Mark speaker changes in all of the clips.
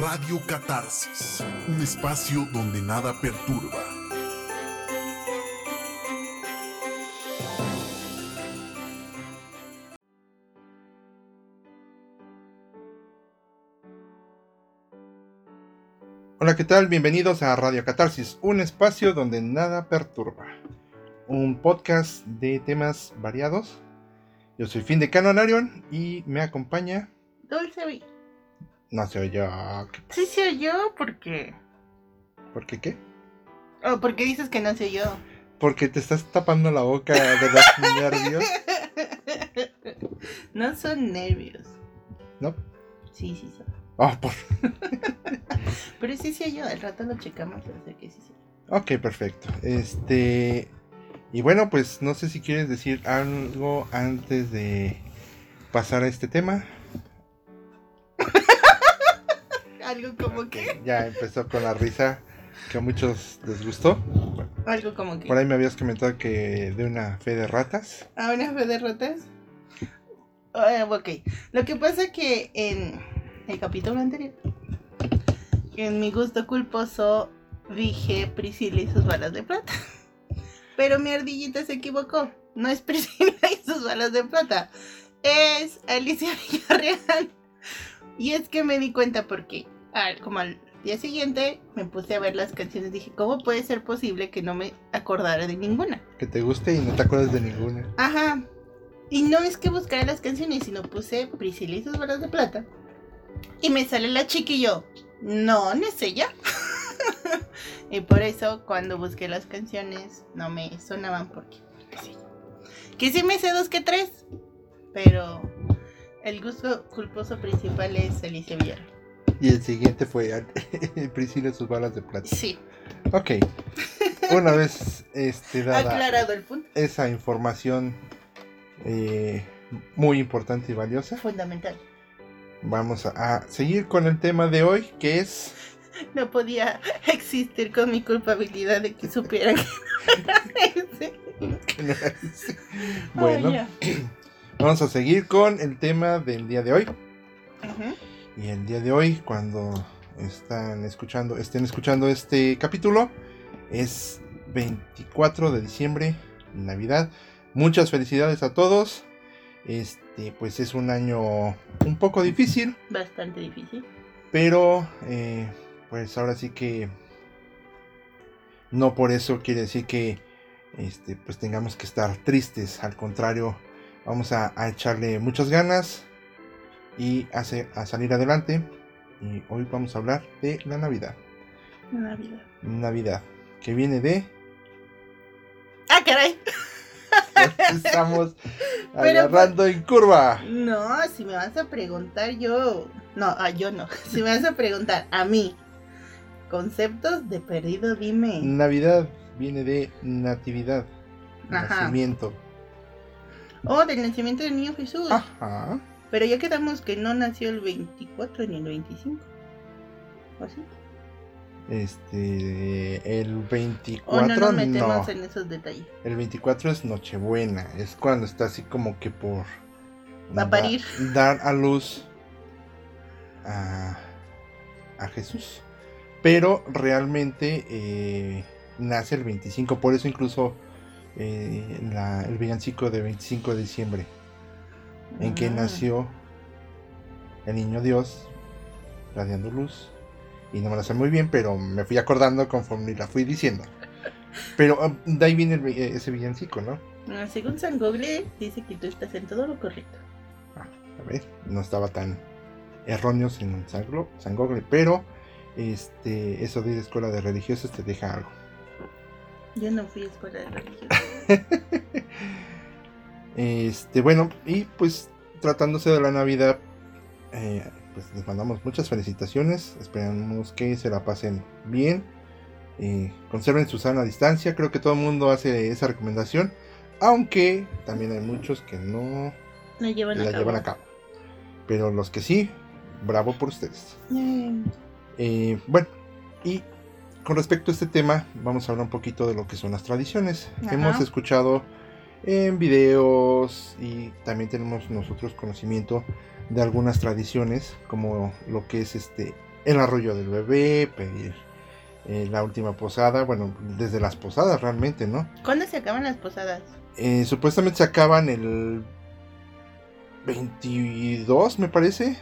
Speaker 1: Radio Catarsis, un espacio donde nada perturba.
Speaker 2: Hola, ¿qué tal? Bienvenidos a Radio Catarsis, un espacio donde nada perturba. Un podcast de temas variados. Yo soy Fin de Canonarion y me acompaña.
Speaker 3: Dulce.
Speaker 2: No se oyó.
Speaker 3: Sí se oyó porque.
Speaker 2: ¿Por qué qué?
Speaker 3: Oh, porque dices que no se oyó.
Speaker 2: Porque te estás tapando la boca de los nervios.
Speaker 3: No son nervios.
Speaker 2: ¿No?
Speaker 3: Sí, sí son.
Speaker 2: Oh, por...
Speaker 3: Pero sí se oyó. Al rato lo checamos para sé que sí se
Speaker 2: Ok, perfecto. Este. Y bueno, pues no sé si quieres decir algo antes de pasar a este tema.
Speaker 3: Algo como que.
Speaker 2: Ya empezó con la risa que a muchos les gustó. Bueno,
Speaker 3: Algo como que.
Speaker 2: por ahí me habías comentado que de una fe de ratas.
Speaker 3: ¿A una fe de ratas? Ah, ok. Lo que pasa que en el capítulo anterior, en mi gusto culposo, dije Priscila y sus balas de plata. Pero mi ardillita se equivocó. No es Priscila y sus balas de plata. Es Alicia Villarreal. Y es que me di cuenta porque, al- como al día siguiente, me puse a ver las canciones. Dije, ¿cómo puede ser posible que no me acordara de ninguna?
Speaker 2: Que te guste y no te acuerdas de ninguna.
Speaker 3: Ajá. Y no es que buscara las canciones, sino puse Priscila y sus balas de plata. Y me sale la chica y yo, no, no es ella. y por eso cuando busqué las canciones no me sonaban porque no es ella. Que sí me sé dos que tres, pero el gusto culposo principal es Alicia Villar.
Speaker 2: Y el siguiente fue Priscila y sus balas de plata.
Speaker 3: Sí,
Speaker 2: Ok. Una vez este, dada
Speaker 3: aclarado el punto.
Speaker 2: esa información eh, muy importante y valiosa,
Speaker 3: Fundamental.
Speaker 2: vamos a, a seguir con el tema de hoy, que es...
Speaker 3: No podía existir con mi culpabilidad de que supiera que no era ese.
Speaker 2: bueno,
Speaker 3: Oh,
Speaker 2: vamos a seguir con el tema del día de hoy.
Speaker 3: Ujú.
Speaker 2: Y el día de hoy, cuando están escuchando, estén escuchando este capítulo, es 24 de diciembre, Navidad. Muchas felicidades a todos. Este, pues es un año un poco difícil,
Speaker 3: Bastante difícil.
Speaker 2: pero eh, pues ahora sí que no por eso quiere decir que este, pues tengamos que estar tristes. Al contrario, vamos a, a echarle muchas ganas y a, salir adelante. Y hoy vamos a hablar de la Navidad.
Speaker 3: Navidad.
Speaker 2: Navidad, que viene de...
Speaker 3: ¡Ah, caray!
Speaker 2: Estamos
Speaker 3: Pero,
Speaker 2: agarrando en curva.
Speaker 3: No, si me vas a preguntar yo. No, a yo no. Si me vas a preguntar a mí. Conceptos de perdido, dime.
Speaker 2: Navidad viene de natividad,
Speaker 3: Ajá.
Speaker 2: nacimiento.
Speaker 3: Oh, del nacimiento del niño Jesús.
Speaker 2: Ajá.
Speaker 3: Pero ya quedamos que no nació el 24 ni el 25. ¿O así?
Speaker 2: Este, el
Speaker 3: O
Speaker 2: 24
Speaker 3: no nos metemos
Speaker 2: no.
Speaker 3: en esos detalles.
Speaker 2: El 24 es Nochebuena, es cuando está así como que por
Speaker 3: Va a
Speaker 2: da-
Speaker 3: parir.
Speaker 2: dar a luz a, a Jesús. Pero realmente eh, nace el 25, por eso incluso eh, la- el villancico de 25 de diciembre, en que
Speaker 3: Ah.
Speaker 2: nació el niño Dios, radiando luz. Y no me la sé muy bien, pero me fui acordando conforme la fui diciendo. Pero ah, de ahí viene el eh, ese villancico, ¿no?
Speaker 3: Ah, Según San Google, dice que tú estás en todo lo correcto.
Speaker 2: Ah, a ver, no estaba tan erróneos en San, Glo- San Google, pero este, eso de ir a escuela de religiosos te deja algo.
Speaker 3: Yo no fui a escuela de religión.
Speaker 2: Este, bueno, y pues tratándose de la Navidad, eh, pues les mandamos muchas felicitaciones. Esperamos que se la pasen bien. eh, conserven su sana distancia. Creo que todo el mundo hace esa recomendación. Aunque también hay muchos que no
Speaker 3: La llevan a
Speaker 2: la
Speaker 3: cabo.
Speaker 2: llevan a cabo. Pero los que sí, bravo por ustedes.
Speaker 3: Eh,
Speaker 2: Eh, bueno, y con respecto a este tema, vamos a hablar un poquito de lo que son las tradiciones.
Speaker 3: Ajá.
Speaker 2: Hemos escuchado en videos y también tenemos nosotros conocimiento de algunas tradiciones, como lo que es este el arroyo del bebé, pedir eh, la última posada, bueno, desde las posadas realmente, ¿no?
Speaker 3: ¿Cuándo se acaban las posadas?
Speaker 2: Eh, supuestamente se acaban el 22, me parece.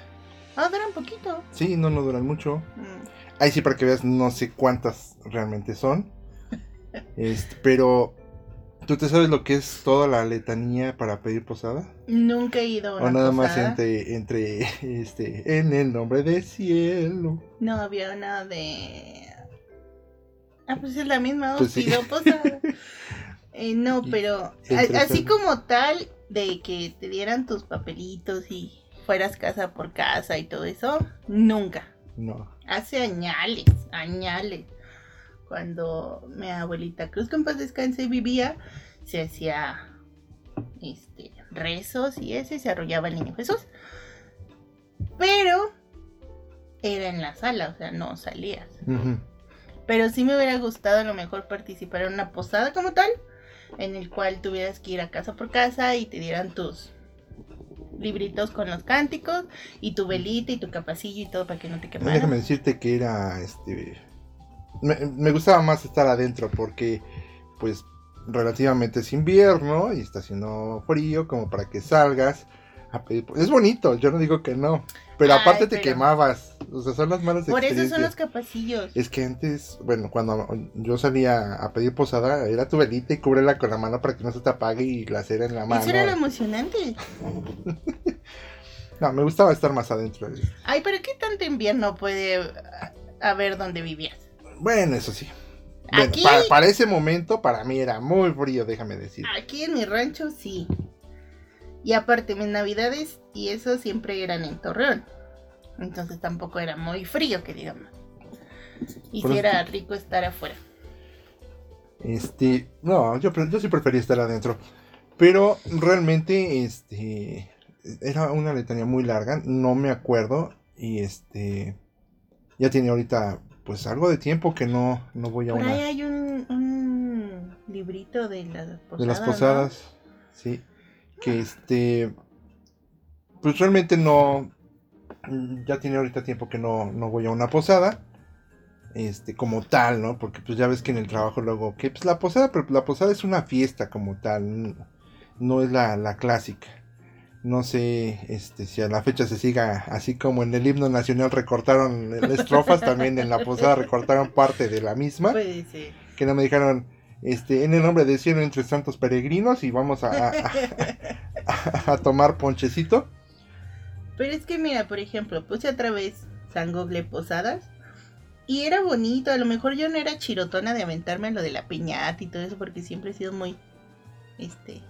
Speaker 3: Ah, duran poquito.
Speaker 2: Sí, no, no duran mucho.
Speaker 3: Mm.
Speaker 2: Ahí sí, para que veas, no sé cuántas realmente son. Este, pero, ¿tú te sabes lo que es toda la letanía para pedir posada?
Speaker 3: Nunca he ido a una
Speaker 2: o nada más entre, entre, este, en el nombre del cielo.
Speaker 3: No había nada de. Ah, pues es la misma,
Speaker 2: Pues sí.
Speaker 3: pido posada. Eh, no, pero a- así como tal, de que te dieran tus papelitos y fueras casa por casa y todo eso, nunca.
Speaker 2: No.
Speaker 3: Hace añales, añales. Cuando mi abuelita Cruz, en paz descanse, vivía, se hacía este, rezos y ese, se arrollaba el niño Jesús. Pero era en la sala, o sea, no salías. Pero sí me hubiera gustado a lo mejor participar en una posada como tal, en el cual tuvieras que ir a casa por casa y te dieran tus libritos con los cánticos y tu velita y tu capacillo y todo para que no te quemara.
Speaker 2: Déjame decirte que era, este, me, me gustaba más estar adentro porque, pues, relativamente es invierno y está haciendo frío como para que salgas. a pedir- Es bonito, yo no digo que no, pero
Speaker 3: Ay,
Speaker 2: aparte te quemabas, o sea, son las malas
Speaker 3: Por eso son los capacillos.
Speaker 2: Es que antes, bueno, cuando yo salía a pedir posada, era tu velita y cúbrela con la mano para que no se te apague y la cera en la mano.
Speaker 3: Eso era lo emocionante.
Speaker 2: No, me gustaba estar más adentro.
Speaker 3: Ay, pero ¿qué tanto invierno puede haber donde vivías?
Speaker 2: Bueno, eso sí. Bueno,
Speaker 3: Aquí-
Speaker 2: para, para ese momento, para mí era muy frío, déjame decir.
Speaker 3: Aquí en mi rancho sí. Y aparte, mis navidades y eso siempre eran en Torreón. Entonces tampoco era muy frío, que digamos. Y
Speaker 2: eso-
Speaker 3: era rico estar afuera.
Speaker 2: Este, no, yo, yo sí prefería estar adentro. Pero realmente, este, era una letanía muy larga, no me acuerdo. Y este, ya tiene ahorita, pues algo de tiempo que no, no voy a
Speaker 3: Por
Speaker 2: una
Speaker 3: ahí hay un, un librito de las posadas.
Speaker 2: de las
Speaker 3: ¿no?
Speaker 2: posadas. Sí, que este, pues realmente no, ya tiene ahorita tiempo que no, no voy a una posada. Este, como tal, ¿no? Porque pues ya ves que en el trabajo luego, que pues la posada, pero la posada es una fiesta como tal, no es la, la clásica. No sé este, si a la fecha se siga así como en el himno nacional recortaron estrofas, también en la posada recortaron parte de la misma
Speaker 3: Puede ser.
Speaker 2: que no me dijeron este en el nombre del cielo entre santos peregrinos y vamos a, a- a- a tomar ponchecito
Speaker 3: Pero es que mira, por ejemplo, puse otra vez San Google Posadas y era bonito. A lo mejor yo no era chirotona de aventarme lo de la piñata y todo eso porque siempre he sido muy, este,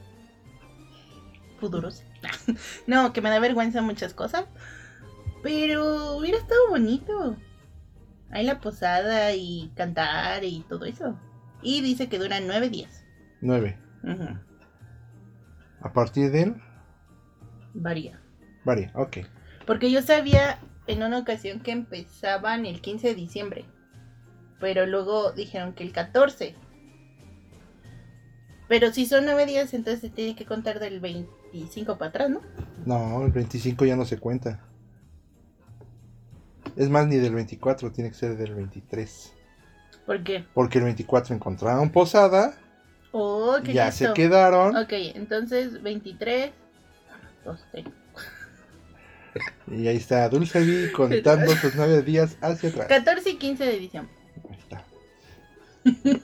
Speaker 3: pudorosa. no, que me da vergüenza muchas cosas. Pero hubiera estado bonito. Ahí la posada y cantar y todo eso. Y dice que duran nueve días.
Speaker 2: nueve a partir de él
Speaker 3: Varía.
Speaker 2: varía ok
Speaker 3: Porque yo sabía en una ocasión que empezaban el 15 de diciembre. Pero luego dijeron que el 14. Pero si son nueve días, entonces se tiene que contar del 25 para atrás, ¿no?
Speaker 2: no el 25 ya no se cuenta es más ni del 24 tiene que ser del 23
Speaker 3: Porque,
Speaker 2: porque el 24 encontraron posada
Speaker 3: oh, qué
Speaker 2: ya
Speaker 3: listo.
Speaker 2: se quedaron
Speaker 3: Ok, entonces 23. Dos, tres.
Speaker 2: y ahí está Dulce Vi contando sus nueve días hacia atrás
Speaker 3: 14 y 15 de diciembre.
Speaker 2: Ahí está.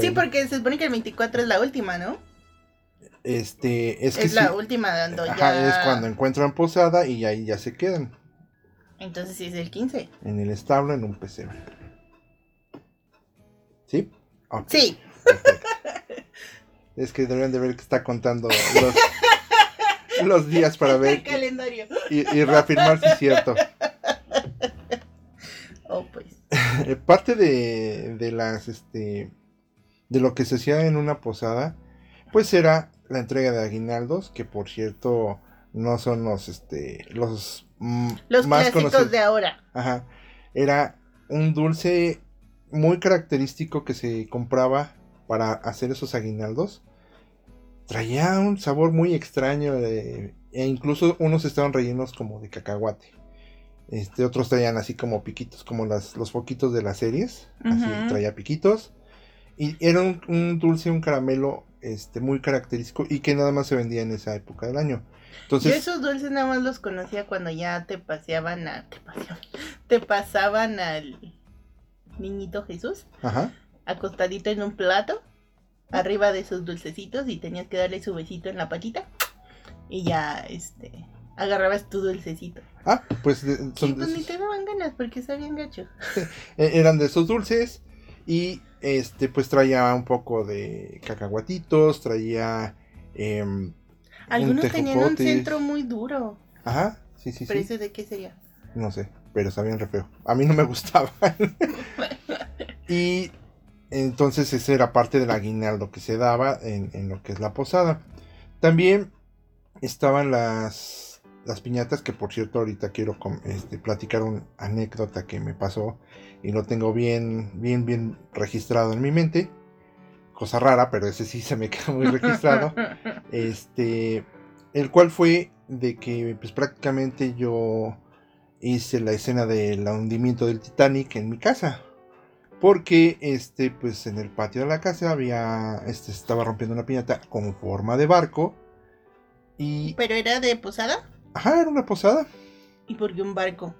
Speaker 3: Sí, porque se supone que el 24 es la última, ¿no?
Speaker 2: Este es
Speaker 3: Es,
Speaker 2: que sí,
Speaker 3: la última dando
Speaker 2: Ajá,
Speaker 3: ya.
Speaker 2: es cuando encuentran posada y ahí ya se quedan
Speaker 3: Entonces sí es el 15.
Speaker 2: en el establo en un pesebre. ¿Sí?
Speaker 3: Sí.
Speaker 2: perfecto. Es que deberían de ver que está contando los, los días para
Speaker 3: el
Speaker 2: ver
Speaker 3: calendario.
Speaker 2: y, y reafirmar si es cierto.
Speaker 3: Oh, pues.
Speaker 2: Eh, Parte de, de las este de lo que se hacía en una posada, pues era la entrega de aguinaldos, que por cierto no son los este los mm,
Speaker 3: Los
Speaker 2: más conocidos.
Speaker 3: de ahora.
Speaker 2: Ajá. Era un dulce muy característico que se compraba para hacer esos aguinaldos. Traía un sabor muy extraño e incluso unos estaban rellenos como de cacahuate. Este, otros traían así como piquitos, como las, los foquitos de las series. Así traía piquitos. Y era un, un dulce, un caramelo este, muy característico y que nada más se vendía en esa época del año.
Speaker 3: Yo
Speaker 2: Entonces,
Speaker 3: esos dulces nada más los conocía cuando ya te paseaban a. Te paseaban. Te pasaban al niñito Jesús
Speaker 2: ajá.
Speaker 3: acostadito en un plato, arriba de sus dulcecitos, y tenías que darle su besito en la patita. Y ya, este. Agarrabas tu dulcecito.
Speaker 2: Ah, pues de-
Speaker 3: Sí,
Speaker 2: son de
Speaker 3: pues ni
Speaker 2: esos-
Speaker 3: te daban ganas porque sabían gacho.
Speaker 2: eh, eran de esos dulces y este pues traía un poco de cacahuatitos, traía em,
Speaker 3: Algunos
Speaker 2: un
Speaker 3: tenían un centro muy duro.
Speaker 2: Ajá, sí, sí,
Speaker 3: ¿Pero
Speaker 2: sí.
Speaker 3: ese de qué sería?
Speaker 2: No sé, pero sabían re feo. A mí no me gustaban. y entonces ese era parte del aguinaldo que se daba en, en lo que es la posada. También estaban las, las piñatas, que por cierto ahorita quiero este, platicar una anécdota que me pasó y lo tengo bien, bien, bien registrado en mi mente. Cosa rara, pero ese sí se me quedó muy registrado este el cual fue de que pues prácticamente yo hice la escena del hundimiento del Titanic en mi casa porque este pues en el patio de la casa había este estaba rompiendo una piñata con forma de barco y
Speaker 3: ¿Pero era de posada?
Speaker 2: ajá era una posada
Speaker 3: ¿Y por qué un barco?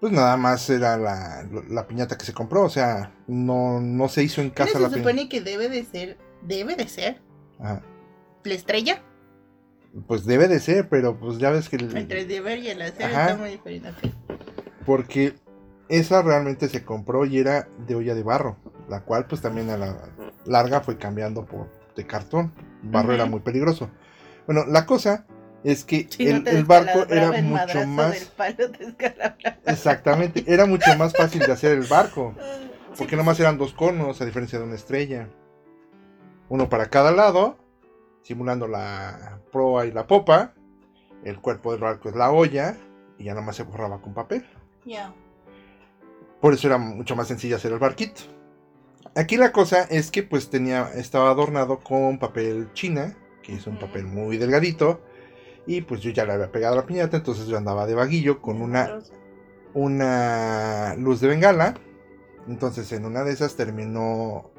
Speaker 2: Pues nada más era la, la piñata que se compró o sea no no se hizo en
Speaker 3: ¿No
Speaker 2: casa
Speaker 3: se
Speaker 2: la piñata
Speaker 3: supone que debe de ser, debe de ser
Speaker 2: Ajá.
Speaker 3: la estrella?
Speaker 2: pues debe de ser pero pues ya ves que el-
Speaker 3: Entre el deber y el hacer
Speaker 2: Ajá.
Speaker 3: está muy diferente.
Speaker 2: Porque esa realmente se compró y era de olla de barro, la cual pues también a la larga fue cambiando por de cartón. Barro era muy peligroso. Bueno, la cosa es que
Speaker 3: Si
Speaker 2: el, barco era mucho más...
Speaker 3: palo.
Speaker 2: Exactamente, era mucho más fácil de hacer el barco.
Speaker 3: Sí,
Speaker 2: Porque nomás eran dos conos, a diferencia de una estrella. Uno para cada lado, simulando la proa y la popa. El cuerpo del barco es la olla, y ya nomás se borraba con papel.
Speaker 3: Ya.
Speaker 2: Por eso era mucho más sencillo hacer el barquito. Aquí la cosa es que pues tenía, estaba adornado con papel china, que es un papel muy delgadito. Y pues yo ya le había pegado la piñata, entonces yo andaba de vaguillo con una, una luz de bengala. Entonces en una de esas terminó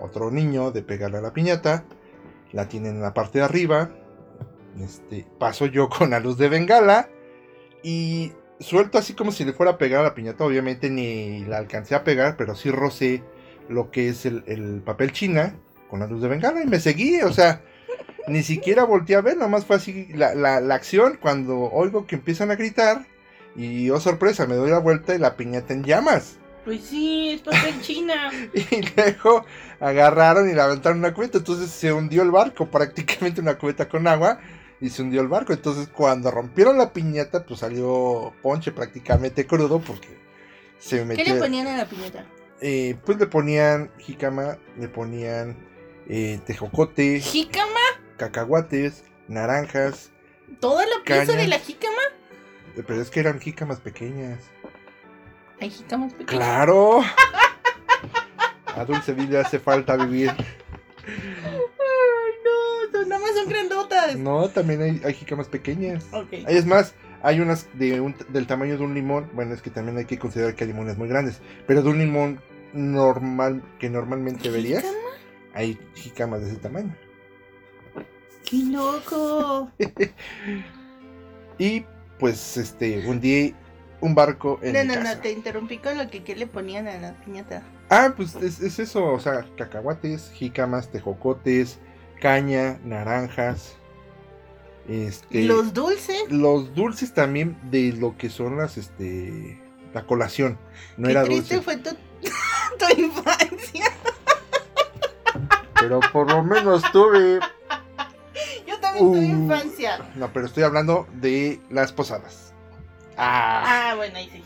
Speaker 2: otro niño de pegarle a la piñata. La tiene en la parte de arriba. Este, paso yo con la luz de bengala. Y suelto así como si le fuera a pegar a la piñata. Obviamente ni la alcancé a pegar, pero sí rocé lo que es el, el papel china con la luz de bengala. Y me seguí, o sea, ni siquiera volteé a ver, nomás fue así la, la- la acción cuando oigo que empiezan a gritar. Y oh sorpresa, me doy la vuelta y la piñata en llamas.
Speaker 3: Pues sí, es papel china.
Speaker 2: Y luego agarraron y levantaron una cubeta. Entonces se hundió el barco, prácticamente una cubeta con agua. Y se hundió el barco. Entonces cuando rompieron la piñata, pues salió ponche prácticamente crudo porque se
Speaker 3: ¿Qué
Speaker 2: metió.
Speaker 3: le ponían a la piñata?
Speaker 2: eh, pues le ponían jícama, le ponían eh, tejocote,
Speaker 3: ¿Jícama?
Speaker 2: Cacahuates, naranjas.
Speaker 3: ¿Toda la pieza de la jícama?
Speaker 2: eh, Pero es que eran jícamas pequeñas.
Speaker 3: Hay jícamas pequeñas.
Speaker 2: ¡Claro! A Dulce Vida hace falta vivir.
Speaker 3: Ay, no, nada más son grandotas.
Speaker 2: No, también hay, hay jícamas pequeñas.
Speaker 3: Ok.
Speaker 2: Es más, hay unas de un- del tamaño de un limón. Bueno, es que también hay que considerar que hay limones muy grandes. Pero de un limón normal, que normalmente verías, hay jícamas de ese tamaño.
Speaker 3: ¡Qué loco!
Speaker 2: Y pues, este, hundí un barco en
Speaker 3: No,
Speaker 2: mi
Speaker 3: no,
Speaker 2: casa.
Speaker 3: no, te interrumpí con lo que ¿qué le ponían a la piñata.
Speaker 2: Ah, pues es, es eso, o sea, cacahuates, jícamas, tejocotes, caña, naranjas. Este,
Speaker 3: Los dulces.
Speaker 2: los dulces también de lo que son las, este, la colación. No
Speaker 3: Qué
Speaker 2: era
Speaker 3: triste
Speaker 2: dulce.
Speaker 3: fue tu, tu infancia.
Speaker 2: Pero por lo menos tuve.
Speaker 3: También tuve
Speaker 2: Uh.
Speaker 3: infancia.
Speaker 2: No, pero estoy hablando de las posadas. Ah,
Speaker 3: Ah, bueno, ahí sí.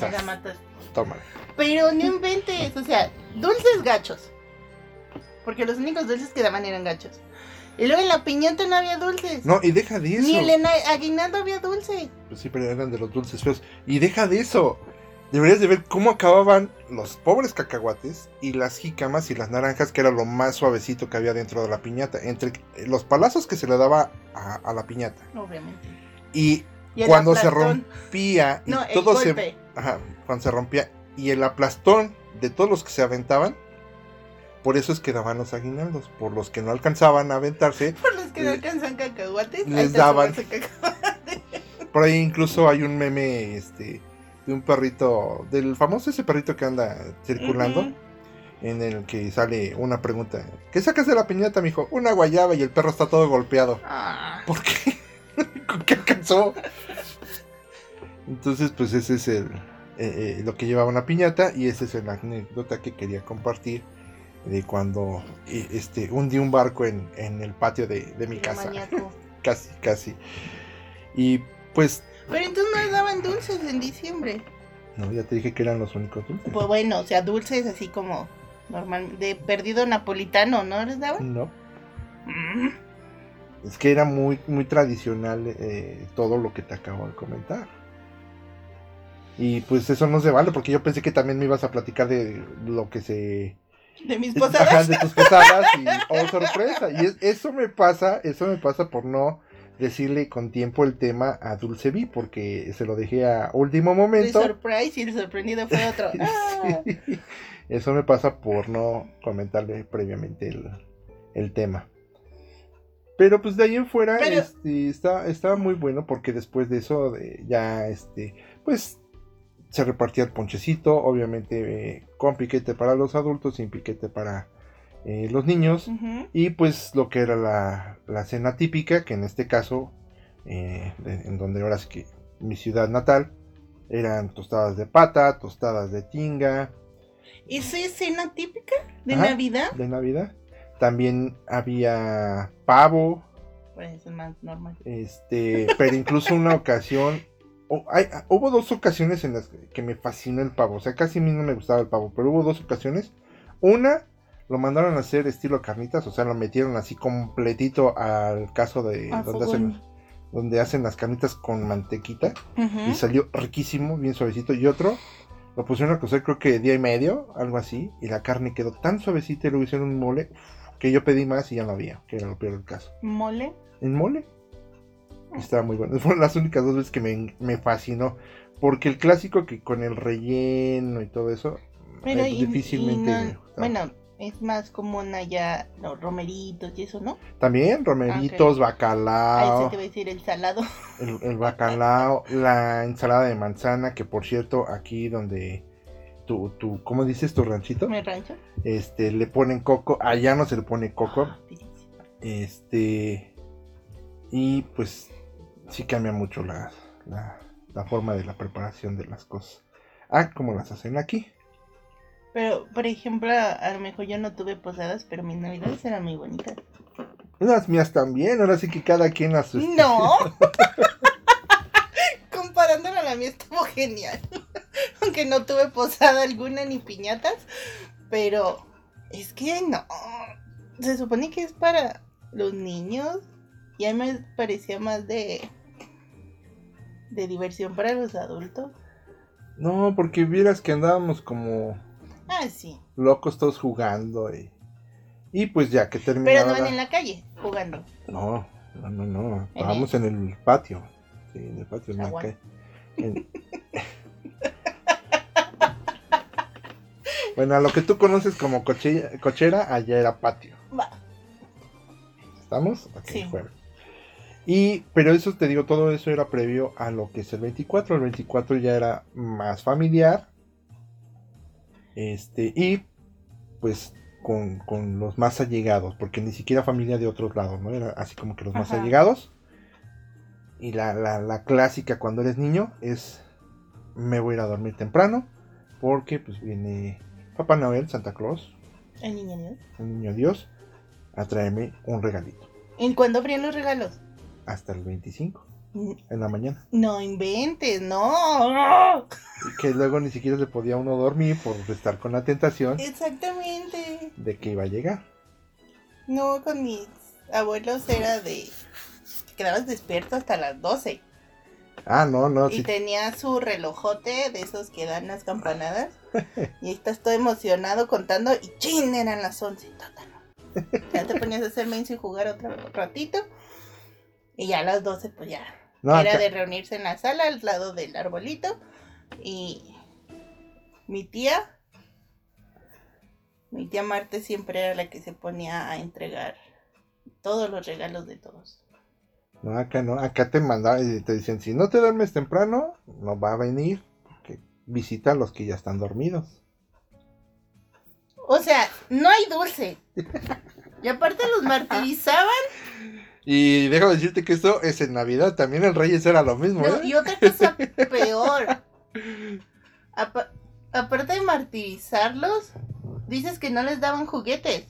Speaker 3: Me la matas.
Speaker 2: toma.
Speaker 3: Pero no inventes, o sea, dulces gachos. Porque los únicos dulces que daban eran gachos. Y luego en la piñata no había dulces.
Speaker 2: No, y deja de eso.
Speaker 3: Ni en el aguinaldo había dulce.
Speaker 2: Pues sí, pero eran de los dulces feos. Y deja de eso. Deberías de ver cómo acababan los pobres cacahuates y las jícamas y las naranjas, que era lo más suavecito que había dentro de la piñata. Entre los palazos que se le daba a, a la piñata
Speaker 3: Obviamente.
Speaker 2: y cuando se rompía y
Speaker 3: No, el
Speaker 2: todo se ajá, cuando se rompía y el aplastón de todos los que se aventaban por eso es que daban los aguinaldos por los que no alcanzaban a aventarse
Speaker 3: Por los que no alcanzan cacahuates.
Speaker 2: les daban.
Speaker 3: cacahuates.
Speaker 2: por ahí incluso hay un meme este de un perrito del famoso ese perrito que anda circulando en el que sale una pregunta ¿qué sacas de la piñata mijo? una guayaba y el perro está todo golpeado.
Speaker 3: Ah,
Speaker 2: ¿por qué? ¿con qué alcanzó? entonces pues ese es el eh, eh, lo que llevaba una piñata y esa es la anécdota que quería compartir de cuando eh, este hundí un barco en, en el patio de, de mi casa. casi casi. Y pues
Speaker 3: Pero entonces no les daban dulces en diciembre.
Speaker 2: no ya te dije que eran los únicos dulces
Speaker 3: Pues bueno, o sea, dulces así como normal, de perdido napolitano, ¿no les daban?
Speaker 2: no
Speaker 3: Mm.
Speaker 2: es que era muy muy tradicional eh, todo lo que te acabo de comentar y pues eso no se vale porque yo pensé que también me ibas a platicar de lo que se
Speaker 3: De mis
Speaker 2: Ajá,
Speaker 3: posadas.
Speaker 2: de tus posadas y oh sorpresa. Y es- eso me pasa, eso me pasa por no decirle con tiempo el tema a Dulce Vi, porque se lo dejé a último momento.
Speaker 3: surprise y el sorprendido fue otro. Ah.
Speaker 2: Sí. Eso me pasa por no comentarle previamente el, el tema. Pero pues de ahí en fuera
Speaker 3: Pero-
Speaker 2: este, está, estaba muy bueno porque después de eso de- ya este pues se repartía el ponchecito, obviamente eh, con piquete para los adultos, sin piquete para eh, los niños. Y pues lo que era la, la cena típica, que en este caso, eh, de- en donde ahora sí que mi ciudad natal, eran tostadas de pata, tostadas de tinga,
Speaker 3: ¿Esa es cena típica de
Speaker 2: Ajá.
Speaker 3: Navidad?
Speaker 2: de Navidad. También había pavo,
Speaker 3: Pues es más normal.
Speaker 2: este, pero incluso una ocasión, hay- hubo dos ocasiones en las que me fascinó el pavo, o sea, casi a mí no me gustaba el pavo, pero hubo dos ocasiones. Una, lo mandaron a hacer estilo carnitas, o sea, lo metieron así completito al caso de donde hacen, donde hacen las carnitas con mantequita y salió riquísimo, bien suavecito. Y otro, lo pusieron a cocer creo que día y medio, algo así, y la carne quedó tan suavecita y luego hicieron un mole que yo pedí más y ya no había, que era lo peor del caso.
Speaker 3: Mole.
Speaker 2: ¿En mole? Y Estaba muy bueno. Fueron las únicas dos veces que me, me fascinó. Porque el clásico que con el relleno y todo eso,
Speaker 3: Pero
Speaker 2: eh,
Speaker 3: y-
Speaker 2: difícilmente.
Speaker 3: y no- bueno, es más común allá los romeritos y eso, ¿no?
Speaker 2: También romeritos,
Speaker 3: Ahí
Speaker 2: bacalao,
Speaker 3: se te va a decir el salado.
Speaker 2: el, el bacalao, la ensalada de manzana, que por cierto, aquí donde tu, tu ¿cómo dices tu ranchito?
Speaker 3: ¿Me rancho?
Speaker 2: Este, le ponen coco, allá no se le pone coco,
Speaker 3: Ah,
Speaker 2: este, y pues sí cambia mucho la, la, la forma de la preparación de las cosas. Ah, como las hacen aquí.
Speaker 3: Pero, por ejemplo, a lo mejor yo no tuve posadas, pero mis navidades eran muy bonitas.
Speaker 2: Las mías también, ahora sí que cada quien las... este,
Speaker 3: No. Comparándola a la mía estuvo genial. Aunque no tuve posada alguna ni piñatas. Pero es que no. Se supone que es para los niños. Y a mí me parecía más de. de diversión para los adultos.
Speaker 2: No, porque vieras que andábamos como
Speaker 3: Ah, sí.
Speaker 2: locos todos jugando y, y pues ya que
Speaker 3: Pero
Speaker 2: terminaba...
Speaker 3: no van
Speaker 2: la-
Speaker 3: en la calle jugando.
Speaker 2: No, no, no, no.
Speaker 3: ¿En
Speaker 2: Estábamos en el patio. Sí, en el patio. en la
Speaker 3: Aguanta.
Speaker 2: calle. En- bueno, a lo que tú conoces como coche- cochera, allá era patio.
Speaker 3: Va.
Speaker 2: ¿Estamos? Ok,
Speaker 3: Sí.
Speaker 2: jueves. Y, pero eso te digo, todo eso era previo a lo que es el 24. El 24 ya era más familiar. Este, y pues con, con los más allegados, porque ni siquiera familia de otros lados, ¿no? Era así como que los más allegados. Y la, la, la clásica cuando eres niño es, me voy a ir a dormir temprano, porque pues viene Papá Noel, Santa Claus,
Speaker 3: El niño Dios.
Speaker 2: el niño Dios, a traerme un regalito.
Speaker 3: ¿En cuándo abrían los regalos?
Speaker 2: Hasta el 25,
Speaker 3: Mm,
Speaker 2: en la mañana.
Speaker 3: No inventes, no.
Speaker 2: Que luego ni siquiera se podía uno dormir por estar con la tentación
Speaker 3: Exactamente.
Speaker 2: de que iba a llegar.
Speaker 3: No, con mis abuelos era de. quedabas despierto hasta las 12.
Speaker 2: Ah, no, no,
Speaker 3: Y
Speaker 2: sí.
Speaker 3: tenía su relojote de esos que dan las campanadas. y estás todo emocionado contando y chin, eran las 11. Tótalo. Ya te ponías a hacer menso y jugar otro ratito. Y ya a las 12, pues ya
Speaker 2: No,
Speaker 3: Era
Speaker 2: acá-
Speaker 3: de reunirse en la sala al lado del arbolito. Y mi tía, mi tía Marte siempre era la que se ponía a entregar todos los regalos de todos.
Speaker 2: no, acá no, acá te mandaban y te decían, si no te duermes temprano, no va a venir, porque visita a los que ya están dormidos.
Speaker 3: O sea, no hay dulce. Y aparte los martirizaban.
Speaker 2: Y dejo de decirte que esto es en Navidad, también el Reyes era lo mismo,
Speaker 3: No,
Speaker 2: ¿eh?
Speaker 3: y otra cosa peor. Apa- aparte de martirizarlos, dices que no les daban juguetes.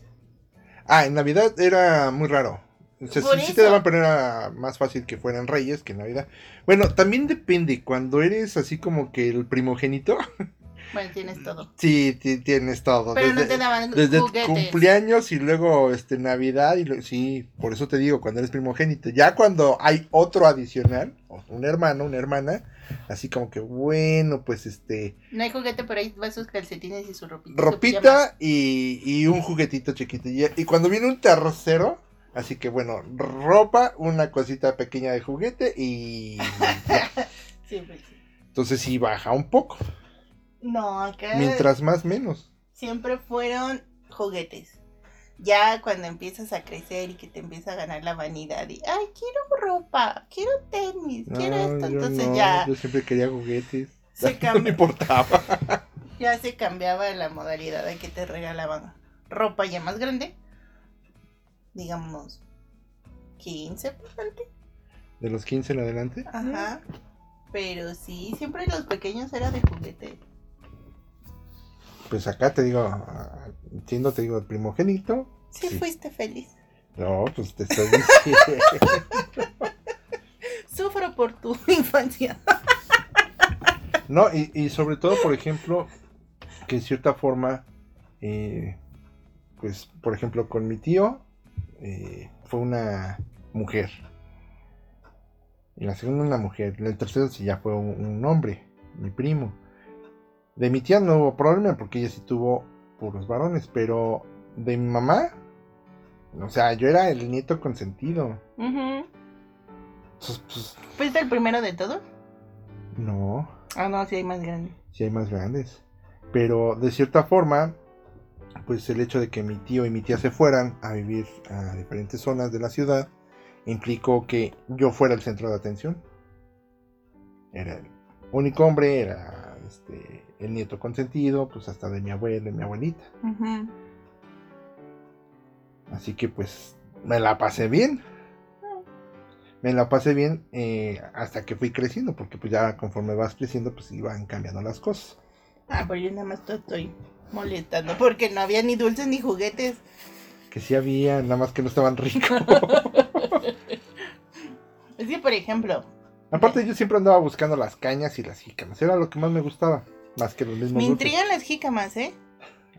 Speaker 2: Ah, en Navidad era muy raro. O sea, sí, sí te daban poner a- más fácil que fueran Reyes que en Navidad. Bueno, también depende, cuando eres así como que el primogénito,
Speaker 3: Bueno, tienes todo.
Speaker 2: sí, ti- tienes todo.
Speaker 3: Pero no te daban
Speaker 2: Desde
Speaker 3: juguetes.
Speaker 2: cumpleaños y luego este Navidad y lo- sí, por eso te digo, cuando eres primogénito. Ya cuando hay otro adicional, un hermano, una hermana, así como que bueno, pues este
Speaker 3: No hay juguete, pero ahí va sus calcetines y su ropita.
Speaker 2: ropita y, y un juguetito chiquito. Y, y cuando viene un tercero, así que bueno, ropa, una cosita pequeña de juguete y
Speaker 3: sí.
Speaker 2: Entonces sí baja un poco.
Speaker 3: No, acá
Speaker 2: Mientras más menos.
Speaker 3: siempre fueron juguetes. Ya cuando empiezas a crecer y que te empieza a ganar la vanidad y, ay, quiero ropa, quiero tenis, quiero esto, entonces
Speaker 2: no,
Speaker 3: ya
Speaker 2: Yo siempre quería juguetes.
Speaker 3: se,
Speaker 2: No me importaba.
Speaker 3: ya se cambiaba la modalidad de que te regalaban ropa ya más grande, digamos 15 por adelante.
Speaker 2: De los 15 en adelante.
Speaker 3: Ajá. Pero sí, siempre los pequeños era de juguete.
Speaker 2: Pues acá te digo, entiendo, te digo, el primogénito.
Speaker 3: Sí,
Speaker 2: Sí.
Speaker 3: fuiste feliz.
Speaker 2: No, pues te estoy diciendo.
Speaker 3: Sufro por tu infancia.
Speaker 2: No, y, y sobre todo, por ejemplo, que en cierta forma, eh, pues, por ejemplo, con mi tío, eh, fue una mujer. En la segunda una mujer. En el tercero sí ya fue un, un hombre, mi primo. De mi tía no hubo problema porque ella sí tuvo puros varones, pero de mi mamá, o sea, yo era el nieto consentido. Pues,
Speaker 3: ¿Fuiste el primero de todos?
Speaker 2: no.
Speaker 3: Ah, no, sí hay más grande.
Speaker 2: sí hay más grandes. Pero de cierta forma, pues el hecho de que mi tío y mi tía se fueran a vivir a diferentes zonas de la ciudad implicó que yo fuera el centro de atención. Era el único hombre, era este, el nieto consentido, pues hasta de mi abuelo y mi abuelita. Así que pues me la pasé bien. Me la pasé bien eh, hasta que fui creciendo, porque pues ya conforme vas creciendo, pues iban cambiando las cosas.
Speaker 3: Ah, pero yo nada más te estoy molestando porque no había ni dulces ni juguetes.
Speaker 2: Que sí había, nada más que no estaban ricos.
Speaker 3: Es que, por ejemplo,
Speaker 2: Aparte yo siempre andaba buscando las cañas y las jícamas. Era lo que más me gustaba. Más que los mismos
Speaker 3: me intrigan las jícamas, ¿eh?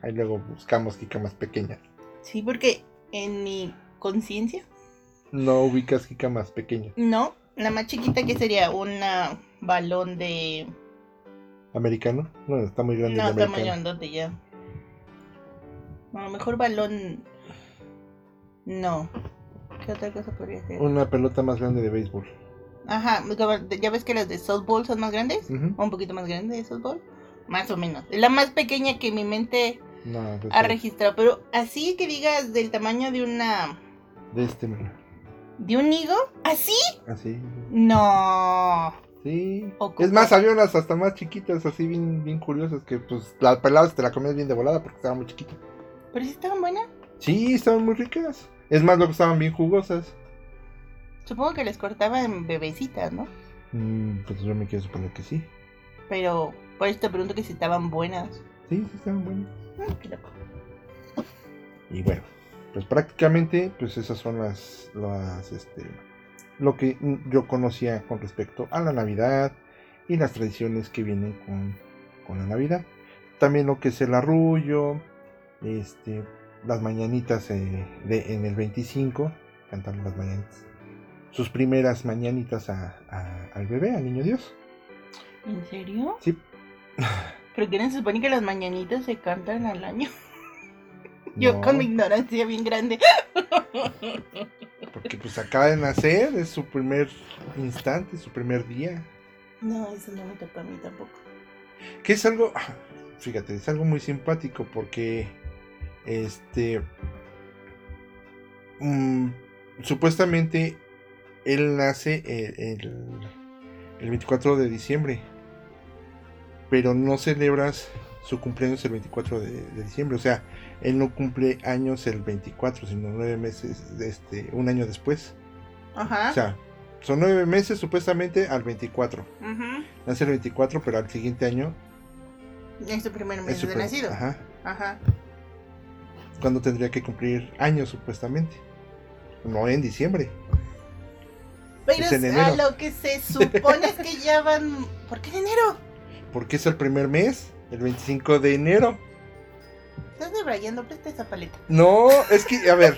Speaker 2: Ahí luego buscamos jícamas pequeñas.
Speaker 3: Sí, porque en mi conciencia,
Speaker 2: No ubicas jícamas pequeñas.
Speaker 3: no. La más chiquita que sería una balón de...
Speaker 2: ¿Americano? No, está muy grande
Speaker 3: No, está muy grandote ya. A lo mejor balón... No. ¿Qué otra cosa podría ser?
Speaker 2: Una pelota más grande de béisbol.
Speaker 3: Ajá, ya ves que las de softball son más grandes. O un poquito más grande de softball. Más o menos. La más pequeña que mi mente
Speaker 2: No, pues,
Speaker 3: ha registrado. Pero así que digas del tamaño de una.
Speaker 2: de este, mira.
Speaker 3: ¿De un higo? ¿Así?
Speaker 2: Así.
Speaker 3: No.
Speaker 2: Sí.
Speaker 3: Ocupa-
Speaker 2: Es más, había unas hasta más chiquitas, así bien, bien curiosas, que pues la pelada te la comías bien de volada porque estaba muy chiquita.
Speaker 3: Pero sí estaban buenas.
Speaker 2: Sí, estaban muy ricas. Es más, luego estaban bien jugosas.
Speaker 3: Supongo que les cortaban bebecitas, ¿no?
Speaker 2: Mm, pues yo me quiero suponer que sí.
Speaker 3: Pero por eso te pregunto que si estaban buenas.
Speaker 2: Sí, sí estaban buenas.
Speaker 3: Qué loco.
Speaker 2: Y bueno, pues prácticamente, pues esas son las, las, este, lo que yo conocía con respecto a la Navidad y las tradiciones que vienen con, con la Navidad. También lo que es el arrullo, este, las mañanitas eh, de, en el 25, cantar las mañanitas. Sus primeras mañanitas a- a- al bebé, al niño Dios.
Speaker 3: ¿En serio?
Speaker 2: Sí.
Speaker 3: ¿Pero que se supone que las mañanitas se cantan al año? Yo
Speaker 2: No.
Speaker 3: con mi ignorancia bien grande.
Speaker 2: Porque pues acaba de nacer, es su primer instante, su primer día.
Speaker 3: No, eso no me tocó a mí tampoco.
Speaker 2: Que es algo, ah, fíjate, es algo muy simpático porque, este, mm, supuestamente él nace el, el, el 24 de diciembre, pero no celebras su cumpleaños el 24 de, de diciembre, o sea, él no cumple años el 24, sino nueve meses, este, un año después.
Speaker 3: Ajá.
Speaker 2: O sea, son nueve meses supuestamente al 24.
Speaker 3: Ujú.
Speaker 2: Nace el 24, pero al siguiente año
Speaker 3: Es su primer mes
Speaker 2: su
Speaker 3: de nacido.
Speaker 2: Ajá.
Speaker 3: Ajá.
Speaker 2: Cuando tendría que cumplir años supuestamente. No en diciembre.
Speaker 3: Pero
Speaker 2: Es en
Speaker 3: a lo que se supone es que ya van. ¿Por qué en enero?
Speaker 2: Porque es el primer mes, el 25 de enero.
Speaker 3: Estás debrayando, presta esa paleta.
Speaker 2: No, es que, a ver.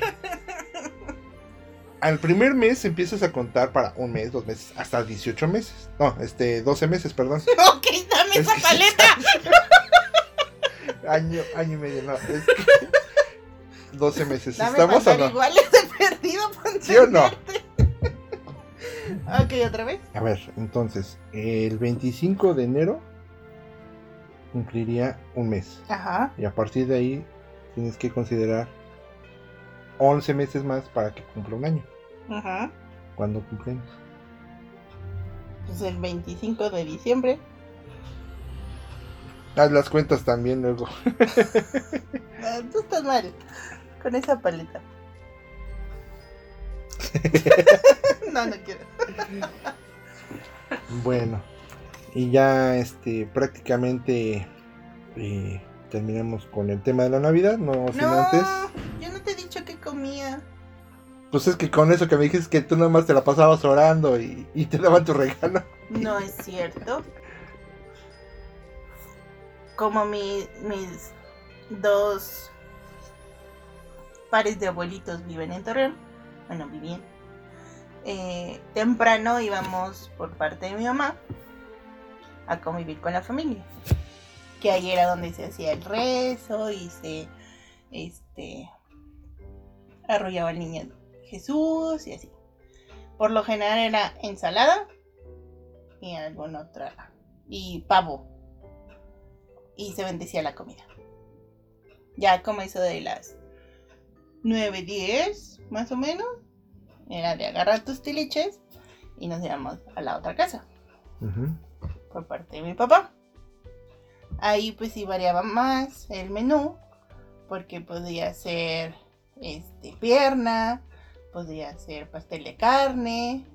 Speaker 2: Al primer mes empiezas a contar para un mes, dos meses, hasta 18 meses. No, este, 12 meses, perdón.
Speaker 3: Ok, dame
Speaker 2: Es
Speaker 3: esa paleta.
Speaker 2: Año, año y medio, no. Es que 12 meses.
Speaker 3: Dame
Speaker 2: ¿Estamos o no?
Speaker 3: iguales de perdido
Speaker 2: ¿Sí o no?
Speaker 3: ok, otra vez.
Speaker 2: A ver, entonces, el 25 de enero cumpliría un mes.
Speaker 3: Ajá.
Speaker 2: Y a partir de ahí tienes que considerar 11 meses más para que cumpla un año.
Speaker 3: Ajá.
Speaker 2: ¿Cuándo cumplimos?
Speaker 3: Pues el 25 de diciembre.
Speaker 2: Haz las cuentas también luego.
Speaker 3: Ah, tú estás mal con esa paleta. no, no quiero.
Speaker 2: Bueno, y ya este prácticamente eh, terminamos con el tema de la Navidad, no sin
Speaker 3: No,
Speaker 2: antes.
Speaker 3: yo no te he dicho que comía.
Speaker 2: Pues es que con eso que me dijiste que tú nomás te la pasabas orando y, y te daban tu regalo.
Speaker 3: No es cierto. Como mi- mis dos pares de abuelitos viven en Torreón, bueno, vivían. eh, temprano íbamos por parte de mi mamá a convivir con la familia. Que ahí era donde se hacía el rezo y se este arrollaba al niño Jesús y así. Por lo general era ensalada y alguna otra. Y pavo. Y se bendecía la comida. Ya como eso de las 9, 10, más o menos. Era de agarrar tus tiliches y nos íbamos a la otra casa. Por parte de mi papá. Ahí pues sí variaba más el menú. Porque podía ser este, pierna. Podía ser pastel de carne.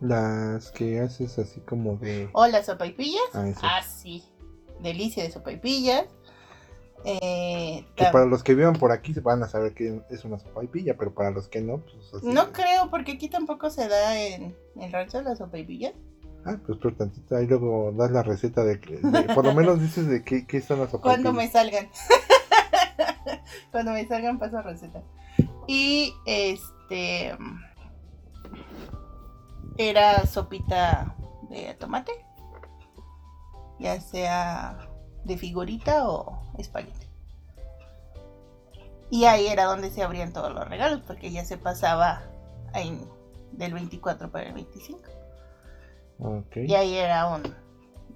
Speaker 2: Las que haces así como de...
Speaker 3: O las sopaipillas.
Speaker 2: Ah.
Speaker 3: Ah, sí. Delicia de sopaipillas. Eh,
Speaker 2: Que para los que vivan por aquí van a saber que es una sopaipilla, pero para los que no, pues así.
Speaker 3: No creo, porque aquí tampoco se da en el rancho la sopaipillas.
Speaker 2: Ah, pues pero tantito, ahí luego das la receta de, por lo menos dices de qué, qué son las sopaipillas.
Speaker 3: Cuando me salgan. Cuando me salgan paso receta. Y este era sopita de tomate. Ya sea de figurita o espagueti. Y ahí era donde se abrían todos los regalos, porque ya se pasaba ahí del 24 para el 25.
Speaker 2: Ok.
Speaker 3: Y ahí era un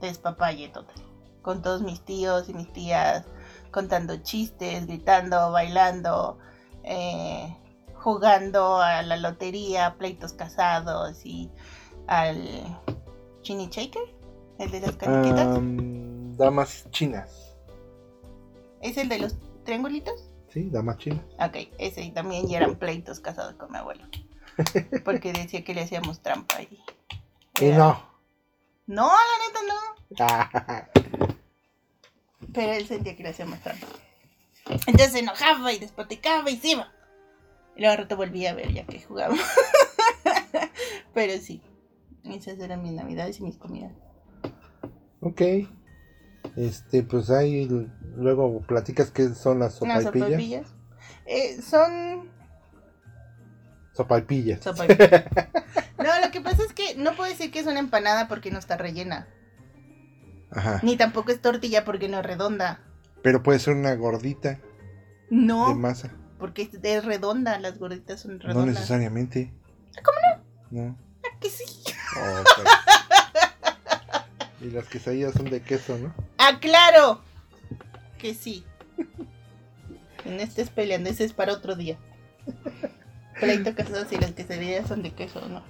Speaker 3: despapalle total. Con todos mis tíos y mis tías contando chistes, gritando, bailando, eh, jugando a la lotería, pleitos casados y al Chini Shaker, el de las caniquitas.
Speaker 2: Am, damas chinas.
Speaker 3: ¿Es el de los triangulitos?
Speaker 2: Sí, damas chinas.
Speaker 3: Ok, ese y también ya eran pleitos casados con mi abuelo. Porque decía que le hacíamos trampa y...
Speaker 2: Y
Speaker 3: era-
Speaker 2: no.
Speaker 3: No, la neta no.
Speaker 2: Ah,
Speaker 3: Pero él sentía que le hacíamos trampa. Entonces se enojaba y despoticaba y se iba. Y luego al rato volvía a ver ya que jugábamos. Pero sí, esas eran mis navidades y mis comidas.
Speaker 2: ok. Este, pues ahí luego platicas qué son las
Speaker 3: Las
Speaker 2: sopaipillas.
Speaker 3: sopaipillas. Eh, son
Speaker 2: Sopaipillas.
Speaker 3: No, lo que pasa es que no puedo decir que es una empanada porque no está rellena.
Speaker 2: Ajá.
Speaker 3: Ni tampoco es tortilla porque no es redonda.
Speaker 2: Pero puede ser una gordita de
Speaker 3: No,
Speaker 2: masa.
Speaker 3: Porque es redonda, las gorditas son
Speaker 2: No
Speaker 3: redondas.
Speaker 2: necesariamente.
Speaker 3: ¿Cómo
Speaker 2: no? No.
Speaker 3: Ah, que sí.
Speaker 2: Oh, y las quesadillas son de queso, ¿no?
Speaker 3: ¡Ah, claro! Que sí. En este es peleando, ese es para otro día. Pleito casado si las quesadillas son de queso o no.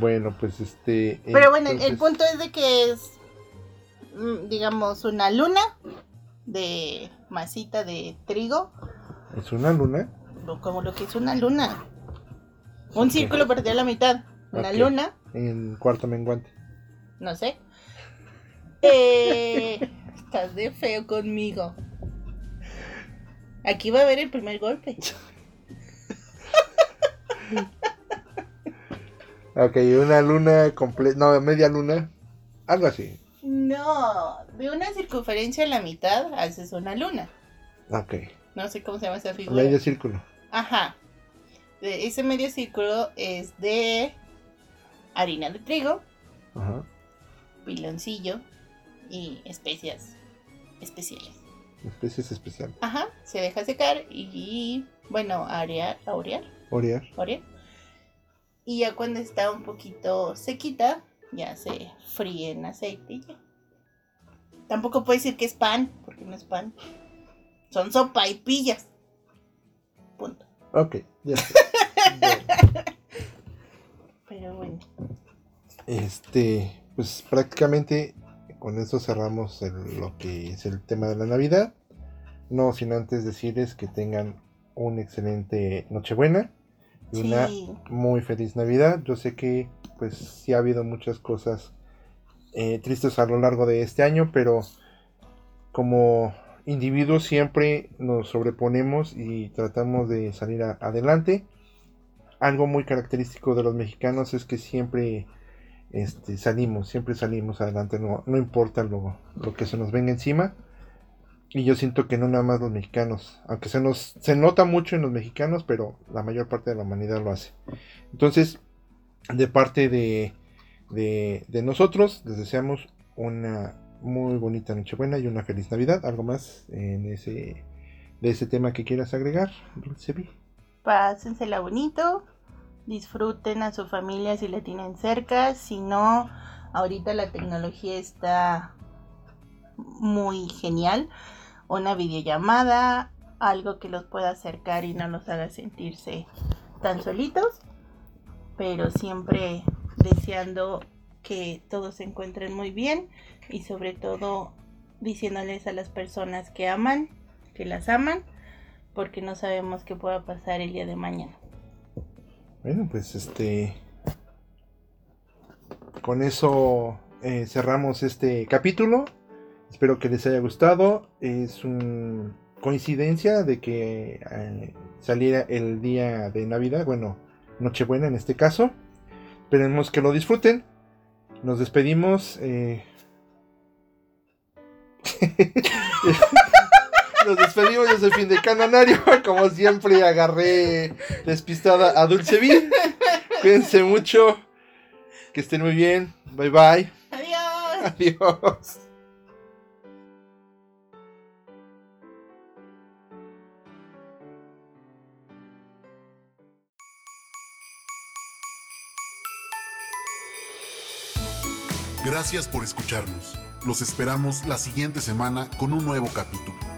Speaker 2: Bueno, pues este.
Speaker 3: Pero bueno, el- punto es de que es, mm, digamos, una luna de masita de trigo,
Speaker 2: Es una luna.
Speaker 3: como lo que es una luna. Un círculo partido a la mitad. Una luna,
Speaker 2: En cuarto menguante.
Speaker 3: no sé. Eh, estás de feo conmigo. Aquí va a haber el primer golpe.
Speaker 2: Ok, una luna completa. No, media luna. Algo así.
Speaker 3: No, de una circunferencia a la mitad haces una luna.
Speaker 2: Ok.
Speaker 3: No sé cómo se llama esa figura.
Speaker 2: Medio círculo.
Speaker 3: Ajá. Ese medio círculo es de harina de trigo,
Speaker 2: Ajá.
Speaker 3: piloncillo y especias especiales.
Speaker 2: Especies especiales.
Speaker 3: Ajá, se deja secar y, bueno, arear, aurear,
Speaker 2: Orear.
Speaker 3: aurear. Y ya cuando está un poquito sequita, ya se fríe en aceite y ya. Tampoco puede decir que es pan, porque no es pan. Son sopa y pillas. Punto.
Speaker 2: Ok, ya. Bueno,
Speaker 3: Pero bueno.
Speaker 2: este, pues prácticamente con eso cerramos el- lo que es el tema de la Navidad. No sin antes decirles que tengan un excelente Nochebuena y una
Speaker 3: Sí.
Speaker 2: muy feliz Navidad. Yo sé que pues sí ha habido muchas cosas eh, tristes a lo largo de este año, pero como individuos siempre nos sobreponemos y tratamos de salir a- adelante. Algo muy característico de los mexicanos es que siempre este, salimos, siempre salimos adelante, no, no importa lo, lo que se nos venga encima. Y yo siento que no nada más los mexicanos, aunque se nos se nota mucho en los mexicanos, pero la mayor parte de la humanidad lo hace. Entonces, de parte de, de, nosotros, les deseamos una muy bonita Nochebuena y una feliz Navidad. ¿Algo más en ese, de ese tema que quieras agregar, Dulce?
Speaker 3: Pásensela bonito. Disfruten a su familia si la tienen cerca. Si no, ahorita la tecnología está muy genial. Una videollamada, algo que los pueda acercar y no los haga sentirse tan solitos. Pero siempre deseando que todos se encuentren muy bien y sobre todo diciéndoles a las personas que aman, que las aman, porque no sabemos qué pueda pasar el día de mañana.
Speaker 2: Bueno, pues este. Con eso eh, cerramos este capítulo. Espero que les haya gustado. Es una coincidencia de que eh, saliera el día de Navidad. Bueno, Nochebuena en este caso. Esperemos que lo disfruten. Nos despedimos. eh. Nos despedimos, yo soy fin de cananario. Como siempre, agarré despistada a Dulce Vi. Cuídense mucho. Que estén muy bien. Bye bye.
Speaker 3: Adiós.
Speaker 2: Adiós.
Speaker 1: Gracias por escucharnos. Los esperamos la siguiente semana con un nuevo capítulo.